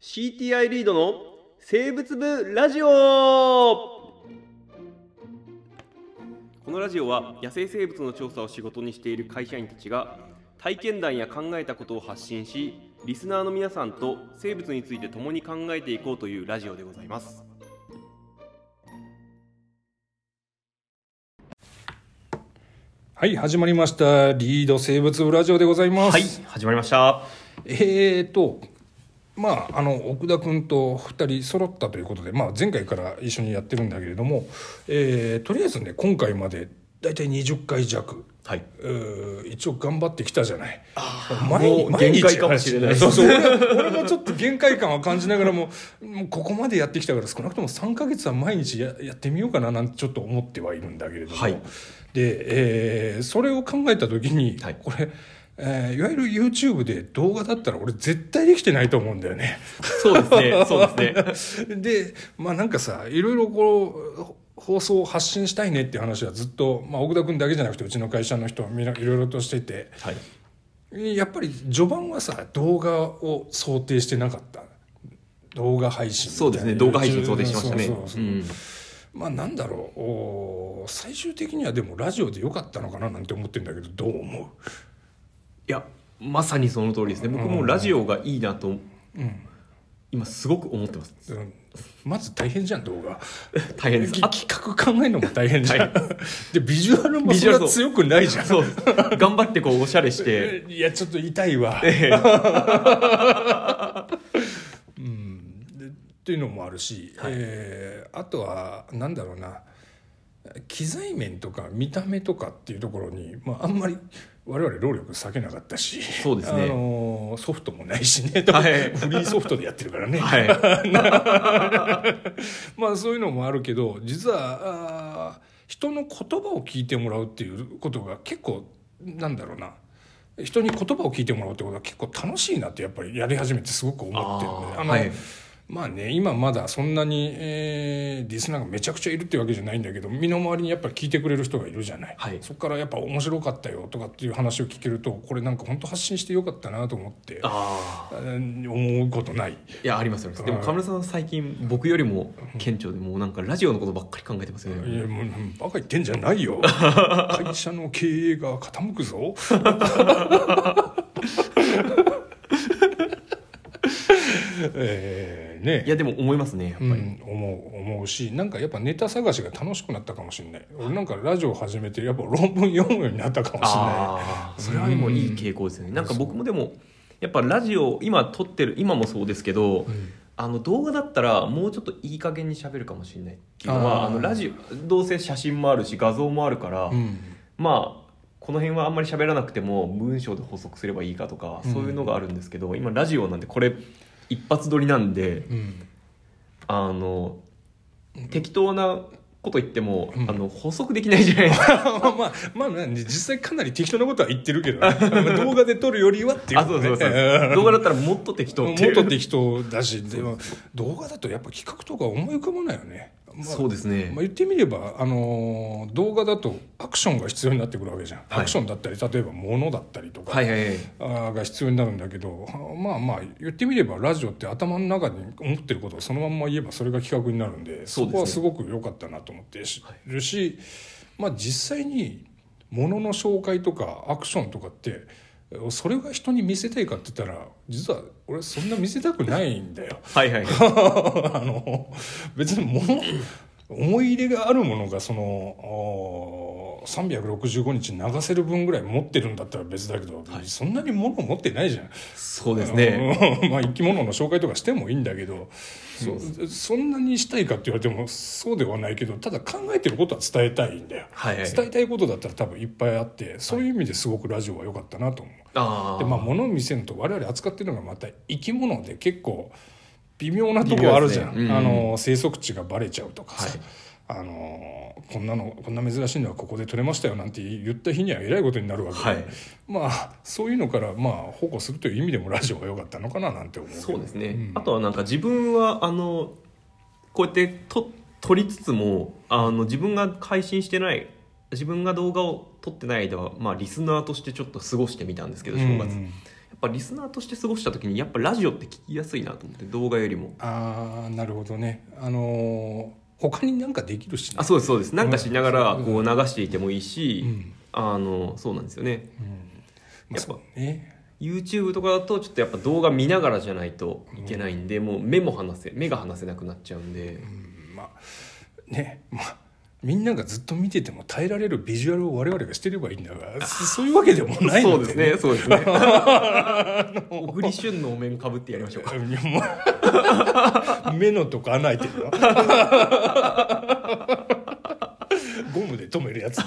CTI リードの生物部ラジオこのラジオは野生生物の調査を仕事にしている会社員たちが体験談や考えたことを発信しリスナーの皆さんと生物について共に考えていこうというラジオでございますはい、始まりました。リード生物部ラジオでございます。はい始まりましたえーと、まあ、あの、奥田君と二人揃ったということで、まあ、前回から一緒にやってるんだけれども、えーとりあえずね、今回までだいたい20回弱、はい。一応頑張ってきたじゃない。もう限界かもしれない。そうそう俺俺もちょっと限界感は感じながらももうここまでやってきたから少なくとも3か月は毎日ややってみようかななんてちょっと思ってはいるんだけれども、はい。で、えーそれを考えた時に、はい。これ、えーいわゆる YouTube で動画だったら俺絶対できてないと思うんだよね。そうですね。そうですね。でまあなんかさいろいろこう放送を発信したいねっていう話はずっと、まあ、奥田君だけじゃなくてうちの会社の人みんないろいろとしてて。はい。やっぱり序盤はさ動画を想定してなかった。動画配信そうですね。動画配信想定してましたね。まあなんだろう。最終的にはでもラジオでよかったのかななんて思ってるんだけどどう思いやまさにその通りですね。僕もラジオがいいなとう、うん。今すごく思ってます。うん、まず大変じゃん動画。大変です。き 企画考えるのも大変じゃん、でビジュアルもそんな強くないじゃん。そう。頑張ってこうおしゃれして。いやちょっと痛いわ、えうん、でっていうのもあるし、えーあとはなんだろうな機材面とか見た目とかっていうところに、まあ、あんまり我々労力割けなかったしそうですね。あのーソフトもないしね、はい。フリーソフトでやってるからね、は まあそういうのもあるけど実はあー人の言葉を聞いてもらうっていうことが結構なんだろうな。人に言葉を聞いてもらうってことは結構楽しいなってやっぱりやり始めてすごく思ってるのであの、はいまあね今まだそんなに、えーリスナーがめちゃくちゃいるってわけじゃないんだけど身の回りにやっぱり聞いてくれる人がいるじゃない、はい。そこからやっぱ面白かったよとかっていう話を聞けるとこれなんか本当発信してよかったなと思ってあ思うことない。いやありますよねでもはい。河村さん最近僕よりも顕著でもうなんかラジオのことばっかり考えてますよね。いやもうバカ言ってんじゃないよ。会社の経営が傾くぞ。えーね。いやでも思いますねやっぱり、うん、思う思うしなんかやっぱネタ探しが楽しくなったかもしれない俺なんかラジオ始めてやっぱ論文読むようになったかもしれない。それはでもいい傾向ですよね。なんか僕もでもやっぱラジオ今撮ってる今もそうですけど、あの動画だったらもうちょっといい加減に喋るかもしれないっていうのはあのラジオどうせ写真もあるし画像もあるから、うん。まあこの辺はあんまり喋らなくても文章で補足すればいいかとかそういうのがあるんですけど、今ラジオなんでこれ一発撮りなんでうん。あの適当なこと言っても、あの補足できないじゃないですか。まあまあまあ、ね、実際かなり適当なことは言ってるけど、ね、動画で撮るよりはっていうあそうそうそう。ね動画だったらもっと適当もっと適当だしでも動画だとやっぱ企画とか思い浮かばないよね、まあそうですね、まあ、言ってみれば、あのー動画だとアクションが必要になってくるわけじゃん、はい。アクションだったり例えば物だったりとか、はいはいはい。あーが必要になるんだけどまあまあ言ってみればラジオって頭の中に思ってることをそのまんま言えばそれが企画になるんでそこはすごく良かったなと思ってしるし、まあ、実際に物の紹介とかアクションとかってそれが人に見せたいかって言ったら実は俺そんな見せたくないんだよ。はいはい あの別に物思い入れがあるものがそのお365日流せる分ぐらい持ってるんだったら別だけど、そんなに物を持ってないじゃん。そうですね。うんまあ生き物の紹介とかしてもいいんだけどそそんなにしたいかって言われてもそうではないけどただ考えてることは伝えたいんだよ。はいはい。伝えたいことだったら多分いっぱいあってそういう意味ですごくラジオは良かったなと思う。あでまあ物を見せると我々扱ってるのがまた生き物で結構微妙なとこあるじゃん、ね。うん。あの生息地がバレちゃうとかさ、はいあのこんなのこんな珍しいのはここで取れましたよなんて言った日にはえらいことになるわけで、はい。まあそういうのからまあ保護するという意味でもラジオが良かったのかななんて思うそうですね、ん。あとはなんか自分はあのこうやってと撮りつつもあの自分が配信してない自分が動画を撮ってない間は、まあ、リスナーとしてちょっと過ごしてみたんですけど正月、やっぱリスナーとして過ごした時にやっぱラジオって聞きやすいなと思って動画よりも。ああなるほどね。あのー他になんかできるしね。あそうですそうです。なんかしながらうん。こう流していてもいいし、うん。あのそうなんですよね。まあ、やっぱね。YouTube とかだとちょっとやっぱ動画見ながらじゃないといけないんで、もう目も離せ目が離せなくなっちゃうんで、うん。まあね。まあみんながずっと見てても耐えられるビジュアルを我々がしてればいいんだがそそういうわけでもないのそうですねそうですね。小栗旬のお面かぶってやりましょうか。目のとこ穴開いてるよ。ゴムで止めるやつ。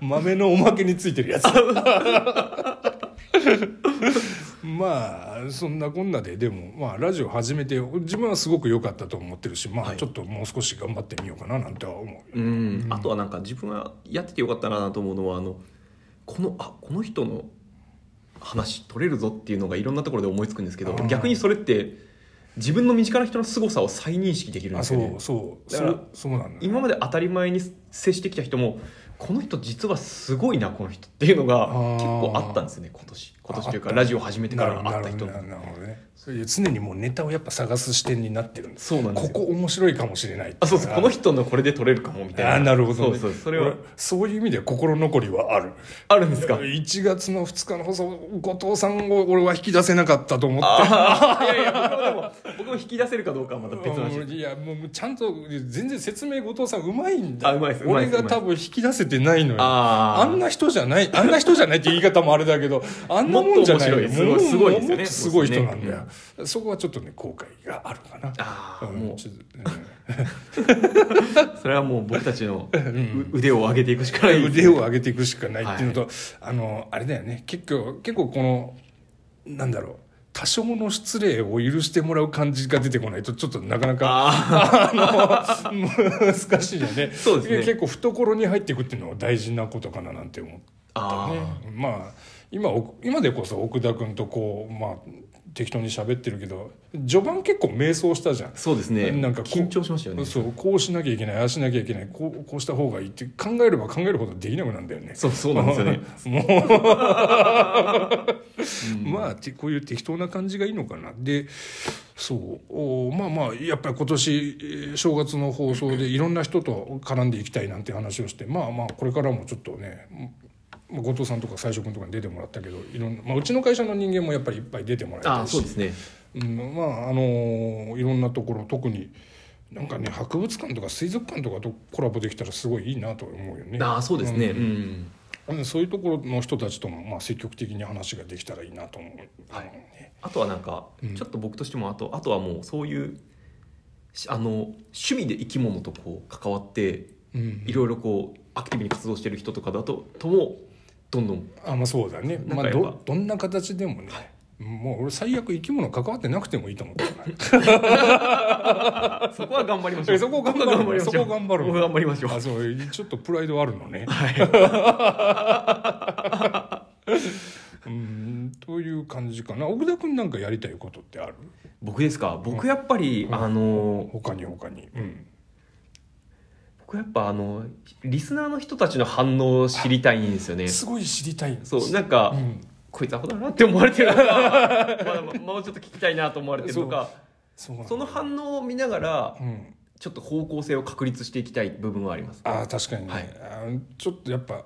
豆のおまけについてるやつ。まあそんなこんなででもまあラジオ始めて自分はすごく良かったと思ってるしまあはい。ちょっともう少し頑張ってみようかななんては思うよ。うん、あとはなんか自分はやっててよかったなと思うのはあのこのあこの人の話取れるぞっていうのがいろんなところで思いつくんですけど逆にそれって自分の身近な人の凄さを再認識できるんあですよね。そうそう。そうそうなんだよ今まで当たり前に接してきた人もこの人実はすごいなこの人っていうのが結構あったんですよね今年。今年というかラジオ始めてからなる会った人。なるほどね。そういう常にもうネタをやっぱ探す視点になってるんですそうなんですよ。ここ面白いかもしれないあそうそうこの人人のこれで取れるかもみたいな。あなるほど、ね、そうそうそれは俺そういう意味で心残りはある。あるんですか？1月の2日の放送後藤さんを俺は引き出せなかったと思って。いやいや僕もでも僕も引き出せるかどうかはまた別の話。うんいやもうちゃんと全然説明後藤さんうまいんだ。あうまいです。俺が多分引き出せてないのよ。あんな人じゃないあんな人じゃないって言い方もあれだけどあんなもんじゃないもっと面白い。すごいすごいですよね。すごい人なんだよ。そこはちょっとね後悔があるかな。ああうんもう。それはもう僕たちのう腕を上げていくしかない。腕を上げていくしかないっていうのと、あのあれだよね。結構結構このなんだろう多少の失礼を許してもらう感じが出てこないとちょっとなかなかああの難しいよね。そうですね。結構懐に入っていくっていうのは大事なことかななんて思ったあねまあ今お今でこそ奥田君とこうまあ適当に喋ってるけど序盤結構迷走したじゃん。そうですね。なんか緊張しましたよね。そうこうしなきゃいけないああしなきゃいけないこうこうした方がいいって考えれば考えるほどできなくなるんだよね。そうそうなんですよね。もう、まあてこういう適当な感じがいいのかな。でそう。おまあまあやっぱり今年えー正月の放送でいろんな人と絡んでいきたいなんて話をしてまあまあこれからもちょっとねまあ後藤さんとか最初君とかに出てもらったけどいろんな、まあ、うちの会社の人間もやっぱりいっぱい出てもらいたいしあそうですね。うん、まああのいろんなところ特になんかね博物館とか水族館とかとコラボできたらすごいいいなと思うよね。ああそうですね。ううん。んうんそういうところの人たちともまあ積極的に話ができたらいいなと思う。はい。ねあとはなんかうん。ちょっと僕としてもあとあとはもうそういうしあの趣味で生き物とこう関わってうん。いろいろこうアクティブに活動してる人とかだとともどんどん。あまあそうだね。まあどどんな形でもね。もう俺最悪生き物関わってなくてもいいと思って そこは頑張りましょう。そこ頑張るそこは頑張りましょう。そこ頑張るそこ頑張りましょう。あそうちょっとプライドあるのね。うんという感じかな。奥田君なんかやりたいことってある？僕ですか？僕やっぱりうん。あの他に他に、うん、僕やっぱあのリスナーの人たちの反応を知りたいんですよね。すごい知りたいんです。そうなんか、うん。こいつアホだなって思われてる。のかまだもうちょっと聞きたいなと思われてるのかその反応を見ながらうん、ちょっと方向性を確立していきたい部分はあります。ああ確かにね、はい。ちょっとやっぱ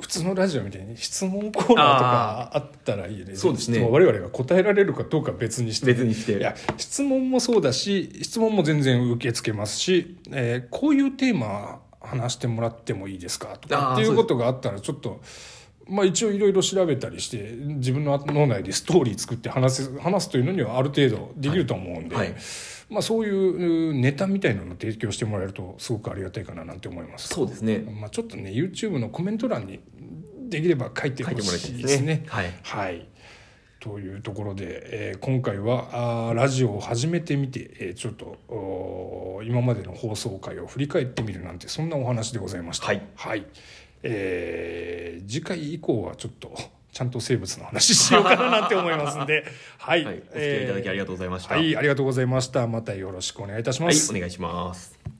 普通のラジオみたいに質問コーナーとかあったらいいよね。そうですね。我々が答えられるかどうかは別にして。別にして。いや質問もそうだし質問も全然受け付けますし、えーこういうテーマ話してもらってもいいですかとかっていうことがあったらちょっと。まあ、一応いろいろ調べたりして自分の脳内でストーリー作って話す話すというのにはある程度できると思うんで、はいはいまあ、そういうネタみたいなのを提供してもらえるとすごくありがたいかななんて思います。そうですねまあ、ちょっとね YouTube のコメント欄にできれば書いてほ書いてもらいいでいですすねね。はいはいというところで、えー今回はあーラジオを始めてみて、えーちょっと今までの放送回を振り返ってみるなんてそんなお話でございました。はいえー次回以降はちょっと ちゃんと生物の話しようかななんて思いますんで、はい、はい。お付き合いいただきありがとうございました。はい、ありがとうございました。またよろしくお願いいたします。はいお願いします